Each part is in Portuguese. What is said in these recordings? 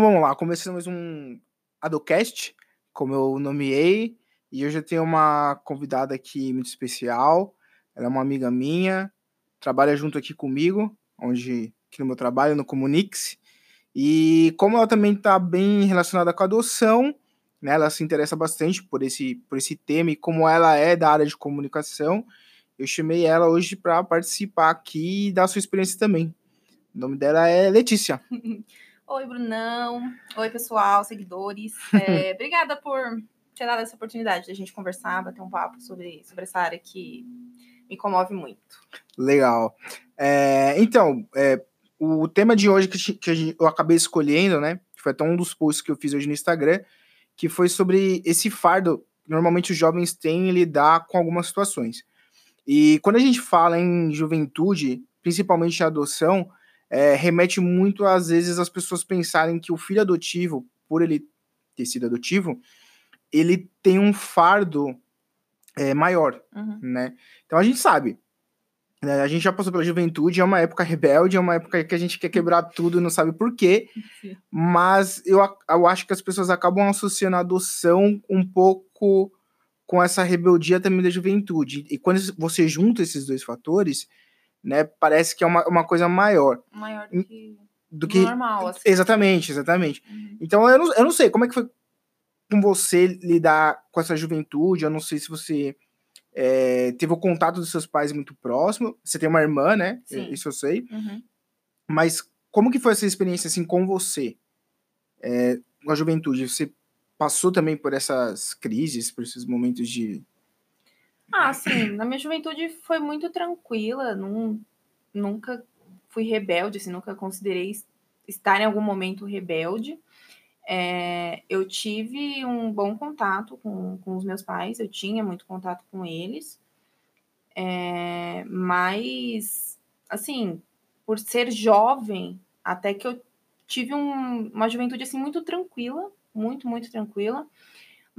Então vamos lá, começando mais um Adocast, como eu nomeei, e hoje eu tenho uma convidada aqui muito especial. Ela é uma amiga minha, trabalha junto aqui comigo, onde aqui no meu trabalho, no Comunix. E como ela também está bem relacionada com a adoção, né, ela se interessa bastante por esse, por esse tema e como ela é da área de comunicação, eu chamei ela hoje para participar aqui e dar sua experiência também. O nome dela é Letícia. Oi, Brunão. Oi, pessoal, seguidores. É, obrigada por ter dado essa oportunidade de a gente conversar, bater um papo sobre, sobre essa área que me comove muito. Legal. É, então, é, o tema de hoje que, que eu acabei escolhendo, né? Foi até um dos posts que eu fiz hoje no Instagram, que foi sobre esse fardo que normalmente os jovens têm em lidar com algumas situações. E quando a gente fala em juventude, principalmente adoção, é, remete muito às vezes as pessoas pensarem que o filho adotivo, por ele ter sido adotivo, ele tem um fardo é, maior, uhum. né? Então a gente sabe, né? a gente já passou pela juventude, é uma época rebelde, é uma época que a gente quer quebrar tudo e não sabe por quê, Sim. mas eu, eu acho que as pessoas acabam associando a adoção um pouco com essa rebeldia também da juventude. E quando você junta esses dois fatores, né, parece que é uma, uma coisa maior. Maior do que, do que normal. Assim. Exatamente, exatamente. Uhum. Então eu não, eu não sei como é que foi com você lidar com essa juventude, eu não sei se você é, teve o contato dos seus pais muito próximo, você tem uma irmã, né, Sim. isso eu sei, uhum. mas como que foi essa experiência, assim, com você, é, com a juventude? Você passou também por essas crises, por esses momentos de... Ah, sim, na minha juventude foi muito tranquila, não, nunca fui rebelde, assim, nunca considerei estar em algum momento rebelde. É, eu tive um bom contato com, com os meus pais, eu tinha muito contato com eles, é, mas, assim, por ser jovem, até que eu tive um, uma juventude, assim, muito tranquila, muito, muito tranquila.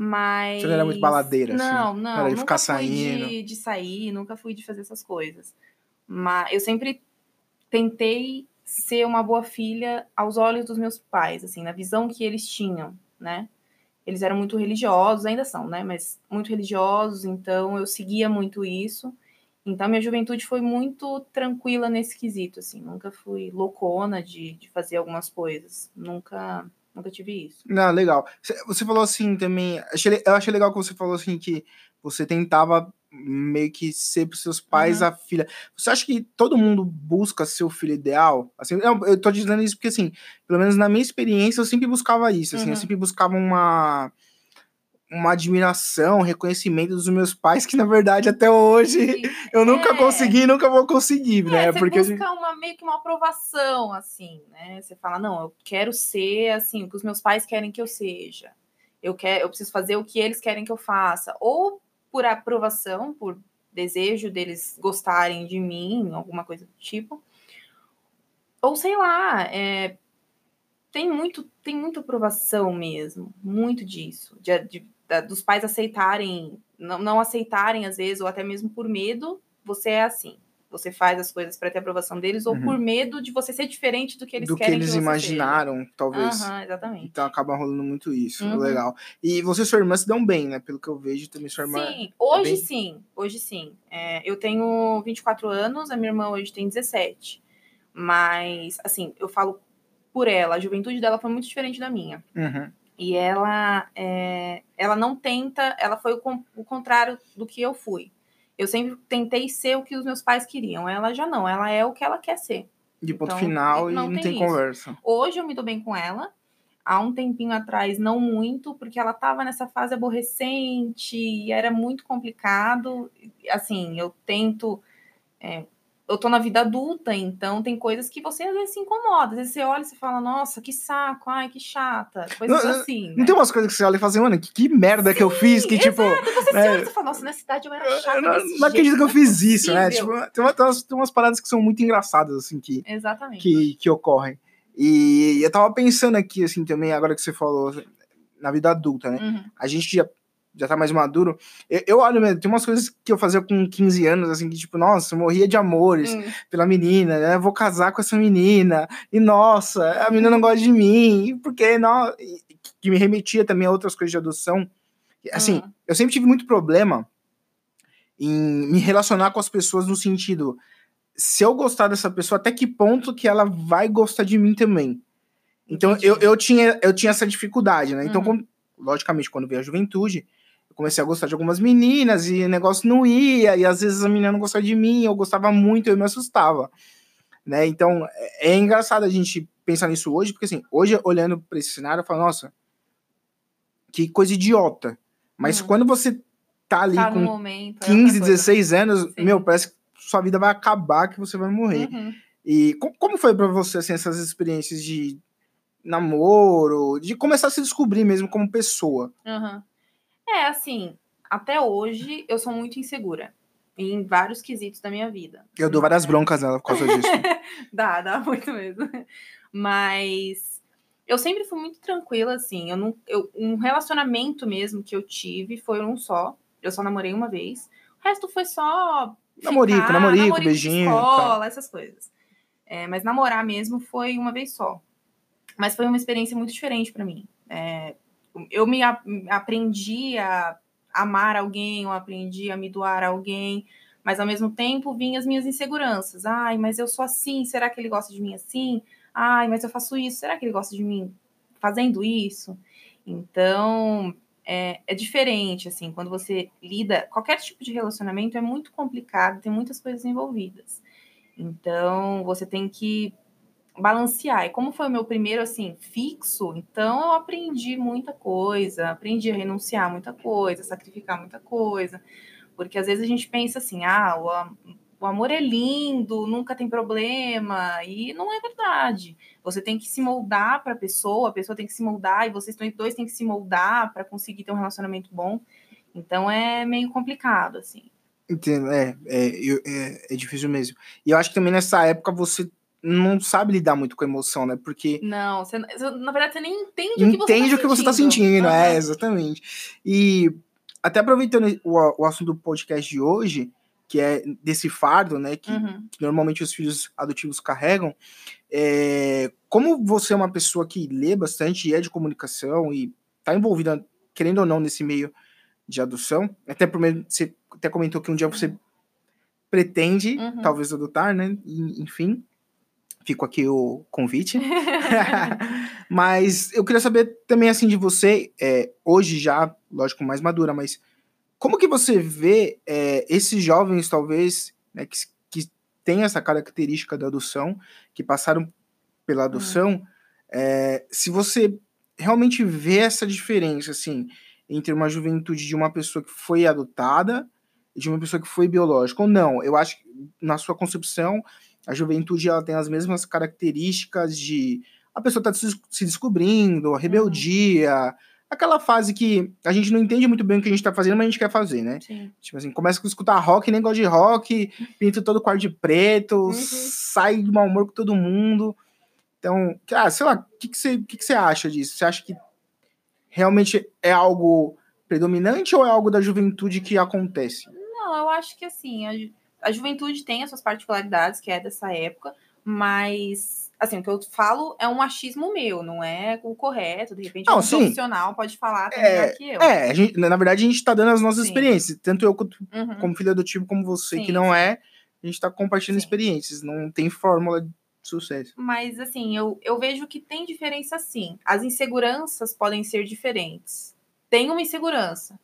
Mas. Você não era muito baladeira, não, assim? Não, não. Nunca ficar fui saindo. De, de sair, nunca fui de fazer essas coisas. Mas eu sempre tentei ser uma boa filha aos olhos dos meus pais, assim, na visão que eles tinham, né? Eles eram muito religiosos, ainda são, né? Mas muito religiosos, então eu seguia muito isso. Então minha juventude foi muito tranquila nesse quesito, assim. Nunca fui loucona de, de fazer algumas coisas. Nunca Nunca tive isso. Não, legal. Você falou assim também. Eu achei legal que você falou assim que você tentava meio que ser para seus pais uhum. a filha. Você acha que todo mundo busca ser o filho ideal? Assim, eu, eu tô dizendo isso porque, assim, pelo menos na minha experiência, eu sempre buscava isso. Assim, uhum. Eu sempre buscava uma uma admiração, um reconhecimento dos meus pais que na verdade até hoje Sim. eu nunca é. consegui, nunca vou conseguir, é, né? Você Porque busca gente... uma meio que uma aprovação assim, né? Você fala não, eu quero ser assim o que os meus pais querem que eu seja. Eu quero, eu preciso fazer o que eles querem que eu faça, ou por aprovação, por desejo deles gostarem de mim, alguma coisa do tipo. Ou sei lá, é, tem muito tem muita aprovação mesmo, muito disso, de, de da, dos pais aceitarem, não, não aceitarem às vezes, ou até mesmo por medo, você é assim. Você faz as coisas para ter aprovação deles, ou uhum. por medo de você ser diferente do que eles do querem. Do que eles que imaginaram, seja. talvez. Uhum, exatamente. Então acaba rolando muito isso. Uhum. Legal. E você e sua irmã se dão bem, né? Pelo que eu vejo, também sua irmã. Sim, hoje é bem... sim. Hoje sim. É, eu tenho 24 anos, a minha irmã hoje tem 17. Mas, assim, eu falo por ela, a juventude dela foi muito diferente da minha. Uhum. E ela, é, ela não tenta, ela foi o, o contrário do que eu fui. Eu sempre tentei ser o que os meus pais queriam. Ela já não, ela é o que ela quer ser. De ponto então, final e não, tem, tem conversa. Hoje eu me dou bem com ela. Há um tempinho atrás, não muito, porque ela estava nessa fase aborrecente e era muito complicado. Assim, eu tento é, eu tô na vida adulta, então tem coisas que você às vezes se incomoda. Às vezes você olha e você fala, nossa, que saco, ai, que chata. Coisas não, assim. Não né? tem umas coisas que você olha e fala assim, mano, que, que merda Sim, que eu fiz, que tipo. Você né? se olha e fala, nossa, nessa idade eu era chata. Eu não, não acredito que eu fiz isso, né? Tipo, tem, uma, tem, umas, tem umas paradas que são muito engraçadas, assim, que, Exatamente. que, que ocorrem. E eu tava pensando aqui, assim, também, agora que você falou, na vida adulta, né? Uhum. A gente já já tá mais maduro, eu, eu olho mesmo, tem umas coisas que eu fazia com 15 anos, assim, que tipo, nossa, eu morria de amores Hum. pela menina, né? Vou casar com essa menina, e nossa, a menina não gosta de mim, porque não, e- que me remetia também a outras coisas de adoção. Assim, Hum. eu sempre tive muito problema em me relacionar com as pessoas no sentido, se eu gostar dessa pessoa, até que ponto que ela vai gostar de mim também? Então, Entendi. eu, eu, tinha, eu tinha essa dificuldade, né? Então, Uhum. como- logicamente, quando veio a juventude, eu comecei a gostar de algumas meninas e o negócio não ia, e às vezes a menina não gostava de mim, eu gostava muito, eu me assustava. Né? Então, é, é engraçado a gente pensar nisso hoje, porque assim, hoje olhando para esse cenário, eu falo, nossa, que coisa idiota. Mas Hum. quando você tá ali Tá com momento. é 15, outra coisa. 16 anos, Sim. meu, parece que sua vida vai acabar, que você vai morrer. Uhum. E co- como foi pra você, assim, essas experiências de namoro, de começar a se descobrir mesmo como pessoa? Aham. É, assim, até hoje eu sou muito insegura. Em vários quesitos da minha vida. Eu dou várias broncas nela por causa disso. Dá, dá muito mesmo. Mas eu sempre fui muito tranquila, assim. Eu não, eu, um relacionamento mesmo que eu tive foi um só. Eu só namorei uma vez. O resto foi só. Namorico, ficar, namorico, de beijinho, Escola, essas coisas. É, mas namorar mesmo foi uma vez só. Mas foi uma experiência muito diferente pra mim. É, eu me a- aprendi a amar alguém, eu aprendi a me doar a alguém, mas ao mesmo tempo vinham as minhas inseguranças. Ai, mas eu sou assim, será que ele gosta de mim assim? Ai, mas eu faço isso, será que ele gosta de mim fazendo isso? Então, é, é diferente, assim, quando você lida. Qualquer tipo de relacionamento é muito complicado, tem muitas coisas envolvidas. Então, você tem que balancear. E como foi o meu primeiro, assim, fixo, então eu aprendi muita coisa, aprendi a renunciar muita coisa, sacrificar muita coisa. Porque às vezes a gente pensa assim, ah, o, o amor é lindo, nunca tem problema, e não é verdade. Você tem que se moldar para a pessoa, a pessoa tem que se moldar, e vocês dois têm que se moldar para conseguir ter um relacionamento bom. Então é meio complicado, assim. Entendo, é, é, é, é difícil mesmo. E eu acho que também nessa época você não sabe lidar muito com a emoção, né? Porque Não, você, na verdade você nem entende, o que você entende tá o que você tá sentindo, Aham. é, exatamente. E até aproveitando o, o assunto do podcast de hoje, que é desse fardo, né? Que, Uhum. que normalmente os filhos adotivos carregam. é, como você é uma pessoa que lê bastante e é de comunicação e tá envolvida, querendo ou não, nesse meio de adoção, até por meio, você até comentou que um dia você pretende, Uhum. talvez, adotar, né? E, enfim, fico aqui o convite. mas eu queria saber também, assim, de você, é, hoje já, lógico, mais madura, mas como que você vê é, esses jovens, talvez, né, que, que têm essa característica da adoção, que passaram pela adoção, é, se você realmente vê essa diferença, assim, entre uma juventude de uma pessoa que foi adotada e de uma pessoa que foi biológica, ou não? Eu acho que, na sua concepção, a juventude ela tem as mesmas características de a pessoa está se descobrindo, a rebeldia, aquela fase que a gente não entende muito bem o que a gente está fazendo, mas a gente quer fazer, né? Sim. Tipo assim, começa a escutar rock, nem gosta de rock, pinta todo o quarto de preto, Uhum. sai de mau humor com todo mundo. Então, ah, sei lá, o que, que, você, que, que você acha disso? Você acha que realmente é algo predominante ou é algo da juventude que acontece? Não, eu acho que assim, a, ju- a juventude tem as suas particularidades, que é dessa época, mas assim, o que eu falo é um achismo meu, não é o correto. De repente, Não, um sim. profissional pode falar até É, que eu. É, gente, na verdade, a gente tá dando as nossas Sim. experiências. Tanto eu quanto Uhum. como filho adotivo, como você, Sim, que não é, a gente tá compartilhando Sim. experiências. Não tem fórmula de sucesso. Mas assim, eu, eu vejo que tem diferença sim. As inseguranças podem ser diferentes. Tem uma insegurança.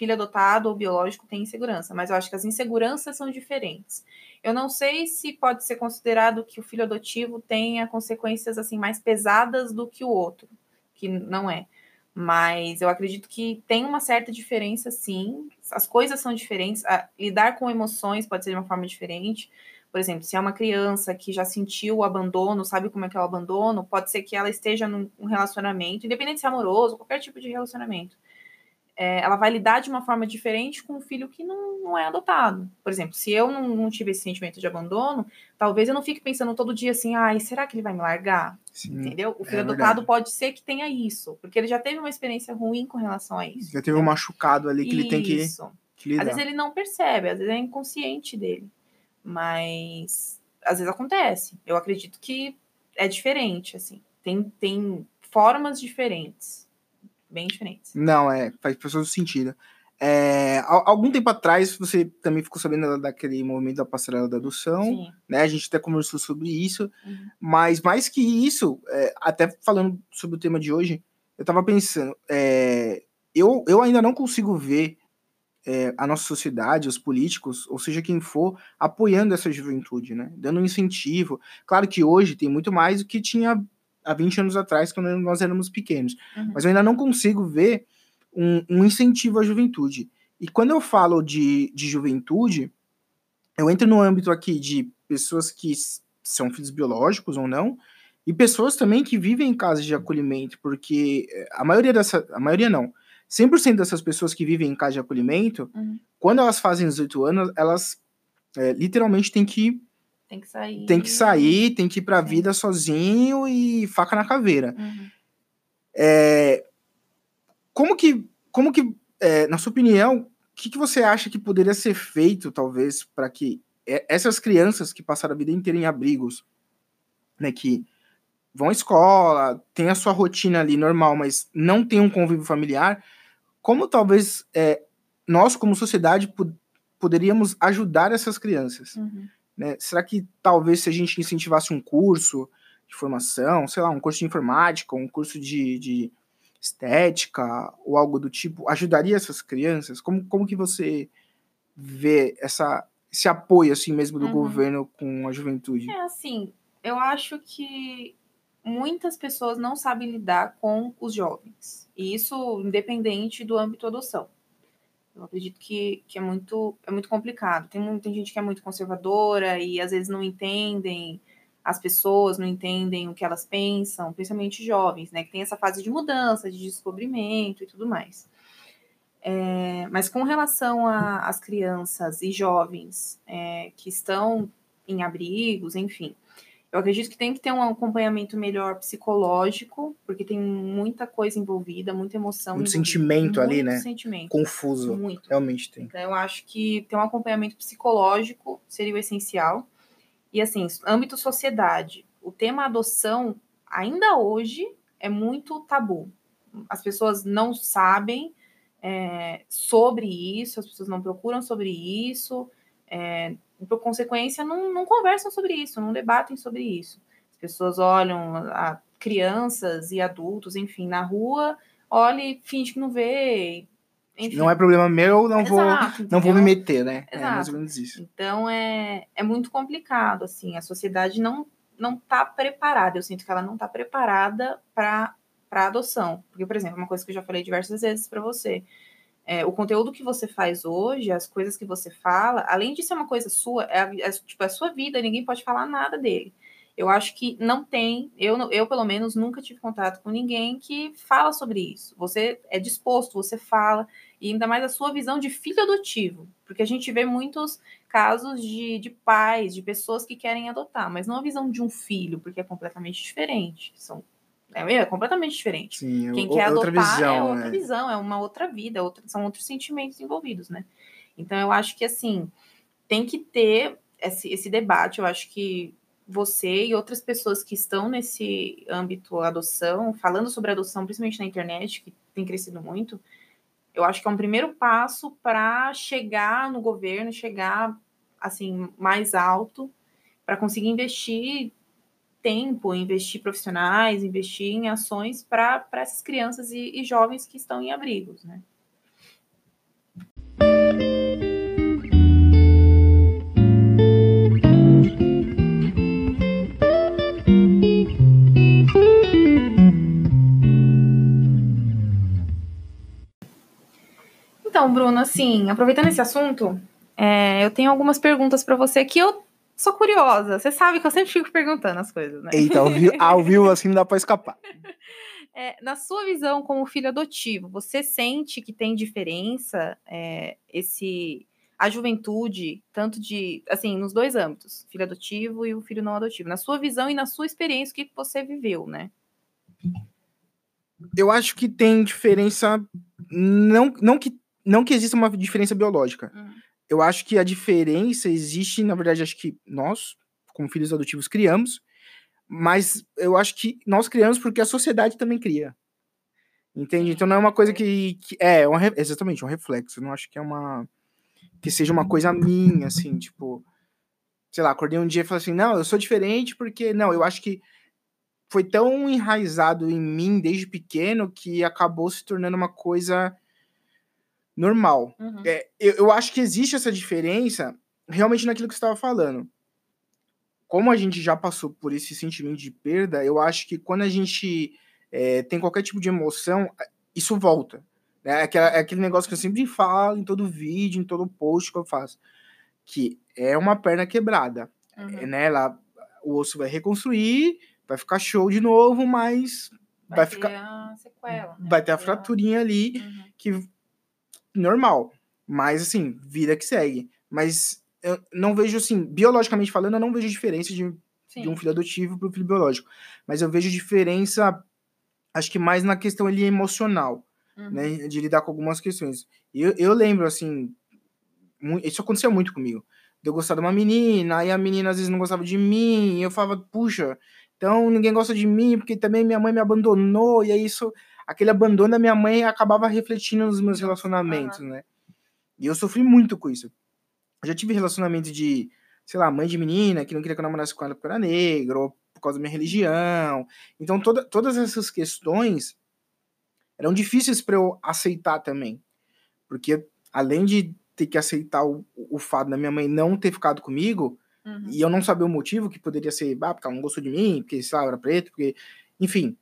Filho adotado ou biológico tem insegurança, mas eu acho que as inseguranças são diferentes. Eu não sei se pode ser considerado que o filho adotivo tenha consequências assim mais pesadas do que o outro, que não é. Mas eu acredito que tem uma certa diferença, sim. As coisas são diferentes. A- lidar com emoções pode ser de uma forma diferente. Por exemplo, se é uma criança que já sentiu o abandono, sabe como é que é o abandono, pode ser que ela esteja num um relacionamento, independente se é amoroso, qualquer tipo de relacionamento. É, ela vai lidar de uma forma diferente com um filho que não, não é adotado. Por exemplo, se eu não, não tive esse sentimento de abandono, talvez eu não fique pensando todo dia assim, ai, será que ele vai me largar? Sim, Entendeu? O filho é adotado verdade. pode ser que tenha isso, porque ele já teve uma experiência ruim com relação a isso. Já teve um machucado ali que ele tem que, Isso. que lidar. Às vezes ele não percebe, às vezes é inconsciente dele. Mas às vezes acontece. Eu acredito que é diferente, assim. Tem, tem formas diferentes. Bem diferentes. Não, é, faz todo sentido. É, algum tempo atrás, você também ficou sabendo da- daquele movimento da passarela da adoção, Sim. né? A gente até conversou sobre isso, Uhum. mas mais que isso, é, até falando sobre o tema de hoje, eu tava pensando, é, eu, eu ainda não consigo ver é, a nossa sociedade, os políticos, ou seja quem for, apoiando essa juventude, né? Dando um incentivo. Claro que hoje tem muito mais do que tinha há 20 anos atrás, quando nós éramos pequenos. Uhum. Mas eu ainda não consigo ver um, um incentivo à juventude. E quando eu falo de, de juventude, eu entro no âmbito aqui de pessoas que são filhos biológicos ou não, e pessoas também que vivem em casas de acolhimento, porque eh, a maioria dessa, a maioria não, 100% dessas pessoas que vivem em casa de acolhimento, Uhum. quando elas fazem 18 anos, elas eh, literalmente têm que, Tem que sair. têm que sair, têm que ir pra Sim. vida sozinho e faca na caveira. Uhum. É, como que, como que é, na sua opinião, o que, que você acha que poderia ser feito, talvez, para que é, essas crianças que passaram a vida inteira em abrigos, né, que vão à escola, tem a sua rotina ali normal, mas não tem um convívio familiar, como talvez é, nós, como sociedade, po- poderíamos ajudar essas crianças? Uhum. Né? Será que talvez se a gente incentivasse um curso de formação, sei lá, um curso de informática, um curso de, de estética ou algo do tipo, ajudaria essas crianças? Como, como que você vê essa, esse apoio assim mesmo do Uhum. governo com a juventude? É assim, eu acho que muitas pessoas não sabem lidar com os jovens. E isso independente do âmbito adoção. Eu acredito que, que é, muito, é muito complicado. Tem muita gente que é muito conservadora e às vezes não entendem as pessoas, não entendem o que elas pensam, principalmente jovens, né? Que tem essa fase de mudança, de descobrimento e tudo mais. É, mas com relação às crianças e jovens é, que estão em abrigos, enfim, eu acredito que tem que ter um acompanhamento melhor psicológico, porque tem muita coisa envolvida, muita emoção. Muito envolvida, sentimento ali, muito né? sentimento. Confuso, Muito. realmente tem. Então, eu acho que ter um acompanhamento psicológico seria o essencial. E, assim, âmbito sociedade, o tema adoção, ainda hoje, é muito tabu. As pessoas não sabem é, sobre isso, as pessoas não procuram sobre isso, é, e, por consequência, não, não conversam sobre isso, não debatem sobre isso. As pessoas olham a crianças e adultos, enfim, na rua, olha e finge que não vê. Enfim, Não é problema meu, não vou, Exato, não vou me entendeu? meter, né? É mais Exato. ou menos isso. Então é, é muito complicado, assim, a sociedade não não está preparada. Eu sinto que ela não está preparada para para adoção, porque por exemplo, uma coisa que eu já falei diversas vezes para você, é, o conteúdo que você faz hoje, as coisas que você fala, além de ser uma coisa sua, é, a- é, tipo é a sua vida, ninguém pode falar nada dele. Eu acho que não tem, eu, eu pelo menos nunca tive contato com ninguém que fala sobre isso. Você é disposto, você fala, e ainda mais a sua visão de filho adotivo, porque a gente vê muitos casos de, de pais, de pessoas que querem adotar, mas não a visão de um filho, porque é completamente diferente. São, é, é completamente diferente. Sim, Quem o- quer outra adotar visão, é outra né? visão, é uma outra vida, é outra- são outros sentimentos envolvidos, né? Então eu acho que assim tem que ter esse, esse debate. Eu acho que você e outras pessoas que estão nesse âmbito adoção, falando sobre adoção, principalmente na internet, que tem crescido muito, eu acho que é um primeiro passo para chegar no governo, chegar assim mais alto, para conseguir investir tempo, investir profissionais, investir em ações para essas crianças e, e jovens que estão em abrigos, né? Então, Bruno, assim, aproveitando esse assunto, é, eu tenho algumas perguntas para você que eu sou curiosa. Você sabe que eu sempre fico perguntando as coisas, né? Eita, ao vivo, ao vivo assim não dá pra escapar. É, na sua visão como filho adotivo, você sente que tem diferença é, esse a juventude, tanto de, assim, nos dois âmbitos, filho adotivo e o filho não adotivo, na sua visão e na sua experiência, o que você viveu, né? Eu acho que tem diferença, não, não, que, não que exista uma diferença biológica. Uhum. Eu acho que a diferença existe, na verdade, acho que nós, como filhos adotivos, criamos, mas eu acho que nós criamos porque a sociedade também cria. Entende? Então não é uma coisa que. que é, é um, exatamente, um reflexo. Eu não acho que é uma que seja uma coisa minha, assim, tipo, sei lá, acordei um dia e falei assim, não, eu sou diferente porque, não, eu acho que foi tão enraizado em mim desde pequeno que acabou se tornando uma coisa normal. Uhum. É, eu, eu acho que existe essa diferença realmente naquilo que você estava falando. Como a gente já passou por esse sentimento de perda, eu acho que quando a gente é, tem qualquer tipo de emoção, isso volta. É, aquela, é aquele negócio que eu sempre falo em todo vídeo, em todo post que eu faço. Que é uma perna quebrada. Uhum. né? Ela, o osso vai reconstruir, vai ficar show de novo, mas vai, vai ficar. Sequela, né? Vai ter a fraturinha ali, uhum. que normal. Mas assim, vida que segue. Mas eu não vejo assim, biologicamente falando, eu não vejo diferença de, de um filho adotivo para o filho biológico. Mas eu vejo diferença, acho que mais na questão ali emocional uhum. né, de lidar com algumas questões. E eu, eu lembro, assim, isso acontecia muito comigo. De eu gostar de uma menina, aí a menina às vezes não gostava de mim, e eu falava, puxa, então ninguém gosta de mim, porque também minha mãe me abandonou, e aí isso, aquele abandono da minha mãe acabava refletindo nos meus relacionamentos, uhum. né? E eu sofri muito com isso. Eu já tive relacionamento de, sei lá, mãe de menina que não queria que eu namorasse com ela porque eu era negro, ou por causa da minha religião. Então, toda, todas essas questões eram difíceis para eu aceitar também. Porque além de ter que aceitar o, o fato da minha mãe não ter ficado comigo, uhum. e eu não saber o motivo, que poderia ser, ah, porque ela não gostou de mim, porque, sei lá, eu era preto, porque, enfim,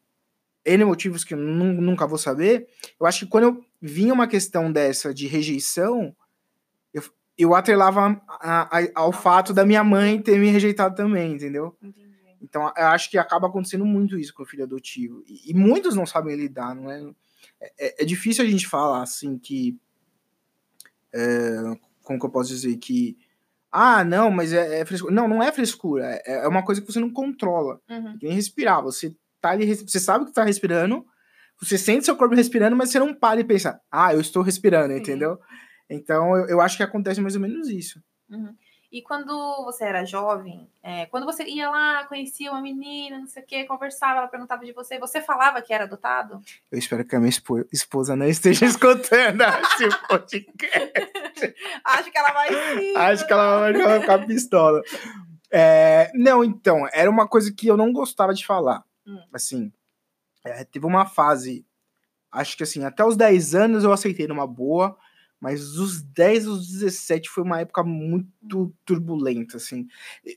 N motivos que eu nunca vou saber, eu acho que quando eu vinha uma questão dessa de rejeição, eu, eu atrelava a, a, ao fato da minha mãe ter me rejeitado também, entendeu? Entendi. Então, eu acho que acaba acontecendo muito isso com o filho adotivo. E, e muitos não sabem lidar, não é? é, é difícil a gente falar assim que. É, como que eu posso dizer? Que. Ah, não, mas é, é frescura. Não, não é frescura. É, é uma coisa que você não controla. Uhum. nem respirar. Você tá ali, você sabe que tá respirando, você sente seu corpo respirando, mas você não para e pensa, ah, eu estou respirando, Sim. entendeu? Então eu, eu acho que acontece mais ou menos isso. Uhum. E quando você era jovem, é, quando você ia lá, conhecia uma menina, não sei o quê, conversava, ela perguntava de você, você falava que era adotado? Eu espero que a minha esposa não esteja escutando esse podcast. Acho que ela vai sim. Acho que ela vai ficar pistola. É, não, então, era uma coisa que eu não gostava de falar. Hum. Assim, é, teve uma fase, acho que assim, até os 10 anos eu aceitei numa boa, mas dos 10 aos 17 foi uma época muito turbulenta, assim.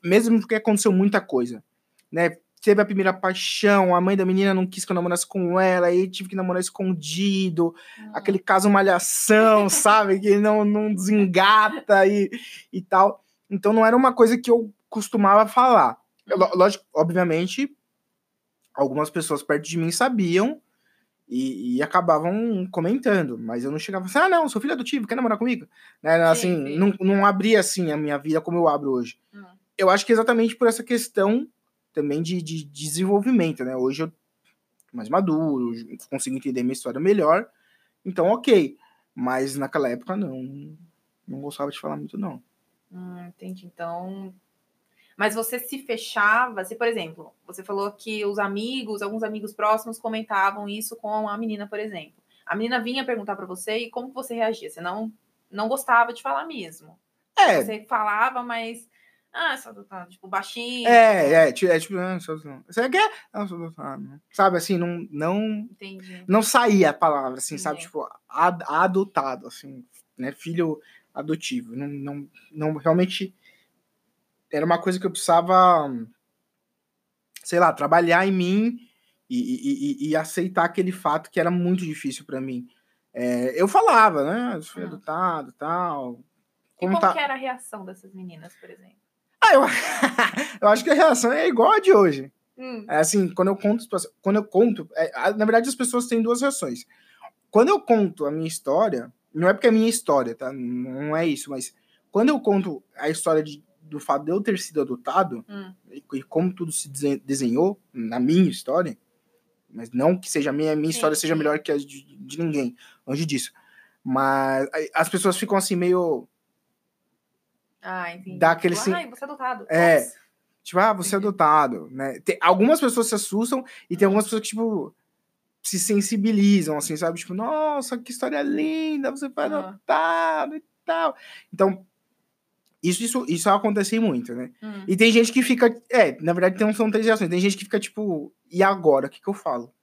Mesmo porque aconteceu muita coisa, né? Teve a primeira paixão, a mãe da menina não quis que eu namorasse com ela, aí tive que namorar escondido, ah. aquele caso malhação, sabe? Que não, não desengata e, e tal. Então não era uma coisa que eu costumava falar. Eu, lógico, obviamente, algumas pessoas perto de mim sabiam, e, e, acabavam comentando, mas eu não chegava assim, ah, não, sou filho adotivo, quer namorar comigo? Né? Assim, sim, sim. Não, não abria assim a minha vida como eu abro hoje. Hum. Eu acho que exatamente por essa questão também de, de, desenvolvimento, né? Hoje eu mais maduro, consigo entender minha história melhor, então ok. Mas naquela época não, não gostava de falar muito, não. Hum, entendi. Então, mas você se fechava, se, por exemplo, você falou que os amigos, alguns amigos próximos comentavam isso com a menina, por exemplo. A menina vinha perguntar para você e como você reagia? Você não, não gostava de falar mesmo. É. Você falava, mas. Ah, só tá, tipo, baixinho. É, é, é tipo, ah, você quer? Não, só sabe, assim, não, não, Entendi. não saía a palavra, assim, Entendi. sabe, tipo, ad, adotado, assim, né, filho adotivo, não, não, não realmente era uma coisa que eu precisava, sei lá, trabalhar em mim e, e, e aceitar aquele fato que era muito difícil para mim. É, eu falava, né? Eu fui hum. adotado tal. Como e como tá... que era a reação dessas meninas, por exemplo? Ah, eu, eu acho que a reação é igual a de hoje. Hum, É assim, quando eu conto, quando eu conto, é, na verdade as pessoas têm duas reações. Quando eu conto a minha história, não é porque é minha história, tá? Não é isso, mas quando eu conto a história de- do fato de eu ter sido adotado hum, e, e como tudo se desen- desenhou na minha história, mas não que seja a minha, minha Sim, história seja melhor que a de, de ninguém, longe disso. Mas as pessoas ficam assim meio Ah, entendi. Dá aquele Tipo, sim- Ai, você é adotado. É. Nossa. Tipo, ah, você é adotado, né? Tem, algumas pessoas se assustam e tem algumas pessoas que, tipo, se sensibilizam, assim, sabe? Tipo, nossa, que história linda, você foi Ah. adotado e tal. Então, isso, isso, isso acontece muito, né? Hum. E tem gente que fica, é, na verdade tem, são três reações. Tem gente que fica, tipo, e agora? O que, que eu falo?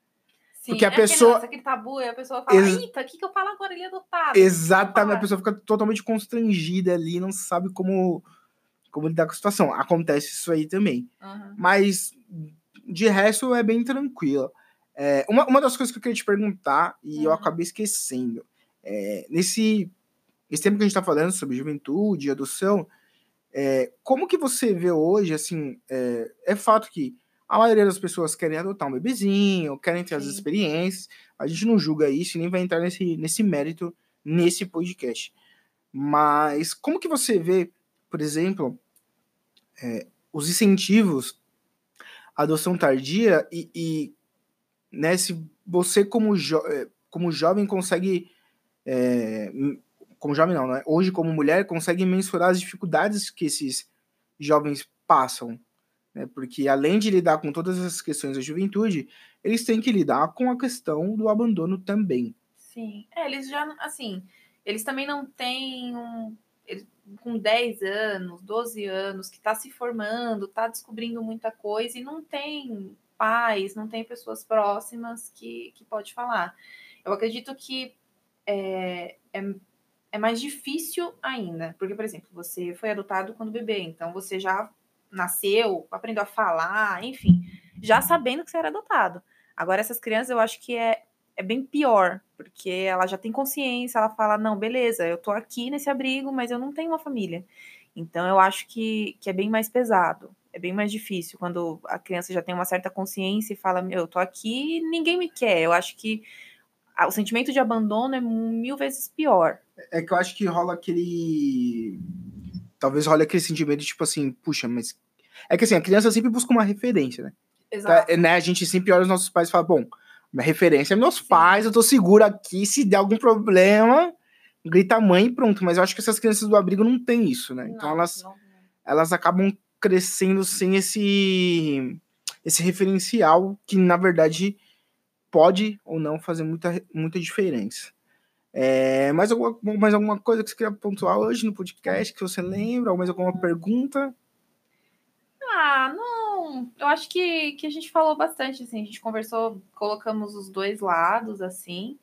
Sim, porque a é aquele pessoa- negócio, aquele tabu, e a pessoa fala, Ex- eita, o que, que eu falo agora? Ele é adotado. Exatamente, a pessoa fica totalmente constrangida ali, não sabe como, como lidar com a situação. Acontece isso aí também. Aham. Mas de resto é bem tranquilo. É, uma, uma das coisas que eu queria te perguntar, e eu Uhum. acabei esquecendo, é, nesse, nesse tempo que a gente está falando sobre juventude, adoção, é, como que você vê hoje, assim, é, é fato que a maioria das pessoas querem adotar um bebezinho, querem ter as Sim. experiências, a gente não julga isso e nem vai entrar nesse, nesse mérito nesse podcast. Mas como que você vê, por exemplo, é, os incentivos à adoção tardia e, e, né, se você como, jo eh, como jovem consegue é, como jovem não, né? Hoje como mulher consegue mensurar as dificuldades que esses jovens passam, né? Porque além de lidar com todas essas questões da juventude, eles têm que lidar com a questão do abandono também. Sim. É, eles já, assim, eles também não têm um. com 10 anos, 12 anos, que está se formando, está descobrindo muita coisa e não tem pais, não tem pessoas próximas que, que pode falar. Eu acredito que é, é, é mais difícil ainda, porque, por exemplo, você foi adotado quando bebê, então você já nasceu, aprendeu a falar, enfim, já sabendo que você era adotado. Agora, essas crianças, eu acho que é, é bem pior, porque ela já tem consciência, ela fala, não, beleza, eu tô aqui nesse abrigo, mas eu não tenho uma família. Então, eu acho que, que é bem mais pesado, é bem mais difícil quando a criança já tem uma certa consciência e fala, meu, eu tô aqui ninguém me quer. Eu acho que a- o sentimento de abandono é mil vezes pior. É que eu acho que rola aquele. Talvez role aquele sentimento de tipo assim, puxa, mas. É que assim, a criança sempre busca uma referência, né? Tá, né? A gente sempre olha os nossos pais e fala, bom, minha referência é meus Sim. pais, eu tô seguro aqui, se der algum problema, grita mãe e pronto. Mas eu acho que essas crianças do abrigo não tem isso, né? Então Não, elas, não- elas acabam crescendo sem esse, esse referencial que, na verdade, pode ou não fazer muita, muita diferença. É, mais, alguma, mais alguma coisa que você queria pontuar hoje no podcast que você lembra? Ou mais alguma pergunta? Ah, não. Eu acho que, que a gente falou bastante, assim. A gente conversou, colocamos os dois lados, assim.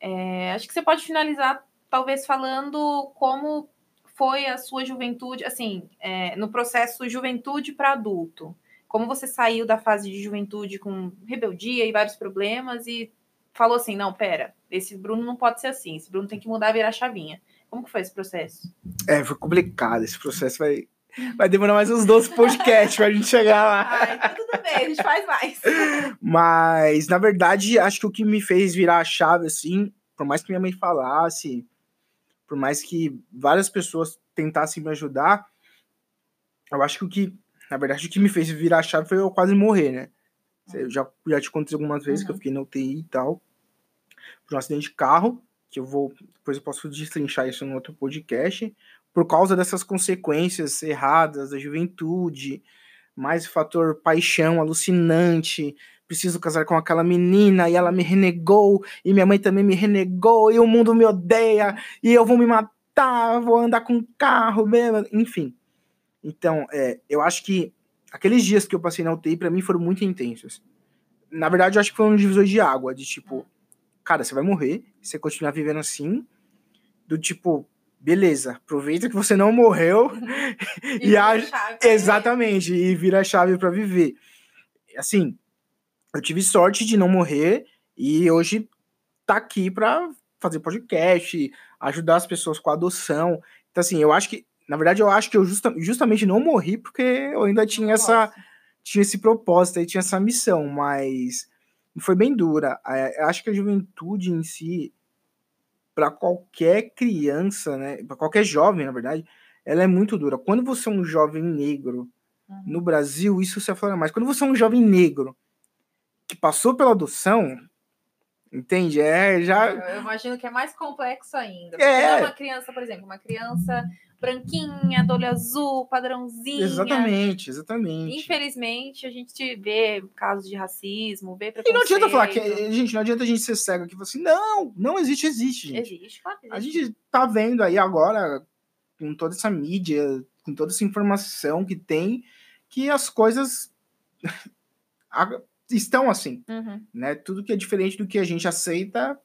É, acho que você pode finalizar, talvez, falando como foi a sua juventude, assim, é, no processo juventude para adulto. Como você saiu da fase de juventude com rebeldia e vários problemas e falou assim, não, pera, esse Bruno não pode ser assim, esse Bruno tem que mudar, virar a chavinha. Como que foi esse processo? É, foi complicado. Esse processo vai, vai demorar mais uns 12 podcasts pra gente chegar lá. Ai, tá tudo bem, a gente faz mais. Mas, na verdade, acho que o que me fez virar a chave, assim, por mais que minha mãe falasse, por mais que várias pessoas tentassem me ajudar, eu acho que o que, na verdade, o que me fez virar a chave foi eu quase morrer, né? Eu já, já te contei algumas vezes que eu Uhum. fiquei na UTI e tal, por um acidente de carro, que eu vou, depois eu posso destrinchar isso em outro podcast, por causa dessas consequências erradas da juventude, mais o fator paixão alucinante, preciso casar com aquela menina e ela me renegou, e minha mãe também me renegou, e o mundo me odeia, e eu vou me matar, vou andar com carro mesmo, enfim. Então, é, eu acho que aqueles dias que eu passei na UTI, pra mim, foram muito intensos. Na verdade, eu acho que foi um divisor de água, de tipo, cara, você vai morrer, você continuar vivendo assim, do tipo, beleza, aproveita que você não morreu, E a- chave. Exatamente, e vira a chave para viver. Assim, eu tive sorte de não morrer e hoje tá aqui para fazer podcast, ajudar as pessoas com a adoção. Então, assim, eu acho que, na verdade, eu acho que eu justa- justamente não morri porque eu ainda tinha essa, tinha esse propósito aí, tinha essa missão, mas foi bem dura. É, acho que a juventude em si, para qualquer criança, né, para qualquer jovem, na verdade, ela é muito dura. Quando você é um jovem negro uhum. no Brasil, isso se aflora mais. Quando você é um jovem negro que passou pela adoção, entende? É já. Eu imagino que é mais complexo ainda. É. uma criança, por exemplo, uma criança branquinha, do olho azul, padrãozinho. Exatamente, exatamente. Infelizmente, a gente vê casos de racismo, vê preconceito. E não adianta falar que, gente, não adianta a gente ser cego aqui e falar assim, não, não existe, existe, gente. Existe, claro existe. A gente tá vendo aí agora, com toda essa mídia, com toda essa informação que tem, que as coisas estão assim, uhum. né? Tudo que é diferente do que a gente aceita,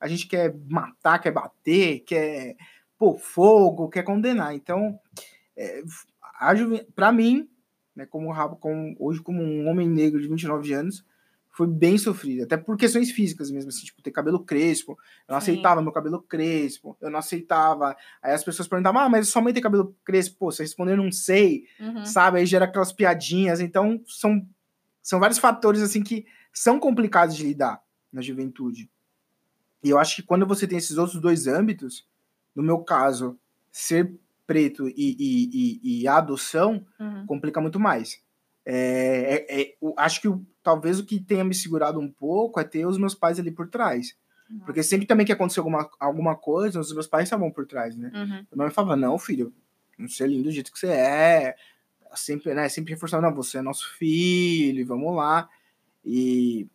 a gente quer matar, quer bater, quer pôr fogo, quer condenar. Então, é, para mim, né, como, como, hoje como um homem negro de 29 anos, foi bem sofrido, até por questões físicas mesmo, assim, tipo, ter cabelo crespo, eu não Sim. aceitava meu cabelo crespo, eu não aceitava, aí as pessoas perguntavam, ah, mas sua mãe tem cabelo crespo, pô, você respondeu não sei, uhum. sabe, aí gera aquelas piadinhas, então são, são vários fatores, assim, que são complicados de lidar na juventude, e eu acho que quando você tem esses outros dois âmbitos, no meu caso, ser preto e, e, e, e a adoção uhum. complica muito mais. É, é, é, acho que talvez o que tenha me segurado um pouco é ter os meus pais ali por trás. Uhum. Porque sempre também que aconteceu alguma, alguma coisa, os meus pais estavam por trás, né? Uhum. Minha mãe falava, não, filho, você é lindo do jeito que você é. Sempre, né, sempre reforçando, não, você é nosso filho, vamos lá. E,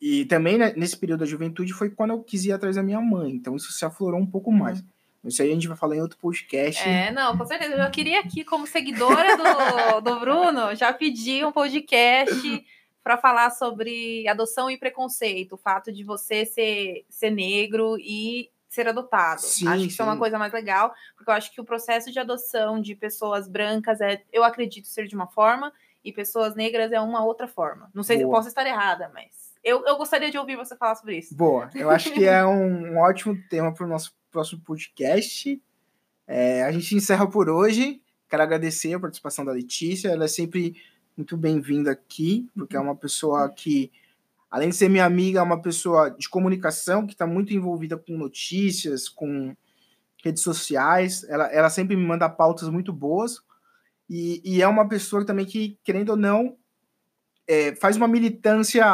e também né, nesse período da juventude foi quando eu quis ir atrás da minha mãe. Então isso se aflorou um pouco mais. Uhum. Isso aí a gente vai falar em outro podcast. É, não, com certeza. Eu queria aqui, como seguidora do, do Bruno, já pedir um podcast para falar sobre adoção e preconceito, o fato de você ser, ser negro e ser adotado. Sim, acho que sim. isso é uma coisa mais legal, porque eu acho que o processo de adoção de pessoas brancas é, eu acredito ser de uma forma, e pessoas negras é uma outra forma. Não sei Boa. se eu posso estar errada, mas eu, eu gostaria de ouvir você falar sobre isso. Boa, eu acho que é um, um ótimo tema para o nosso próximo podcast. É, a gente encerra por hoje. Quero agradecer a participação da Letícia. Ela é sempre muito bem-vinda aqui, porque é uma pessoa que, além de ser minha amiga, é uma pessoa de comunicação que está muito envolvida com notícias, com redes sociais. Ela, ela sempre me manda pautas muito boas. E, e é uma pessoa também que, querendo ou não, é, faz uma militância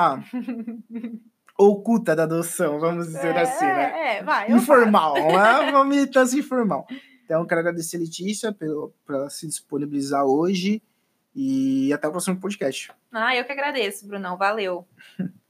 oculta da adoção, vamos dizer é, assim, né? É, vai. Informal, uma, uma militância informal. Então, quero agradecer a Letícia por se disponibilizar hoje e até o próximo podcast. Ah, eu que agradeço, Brunão. Valeu.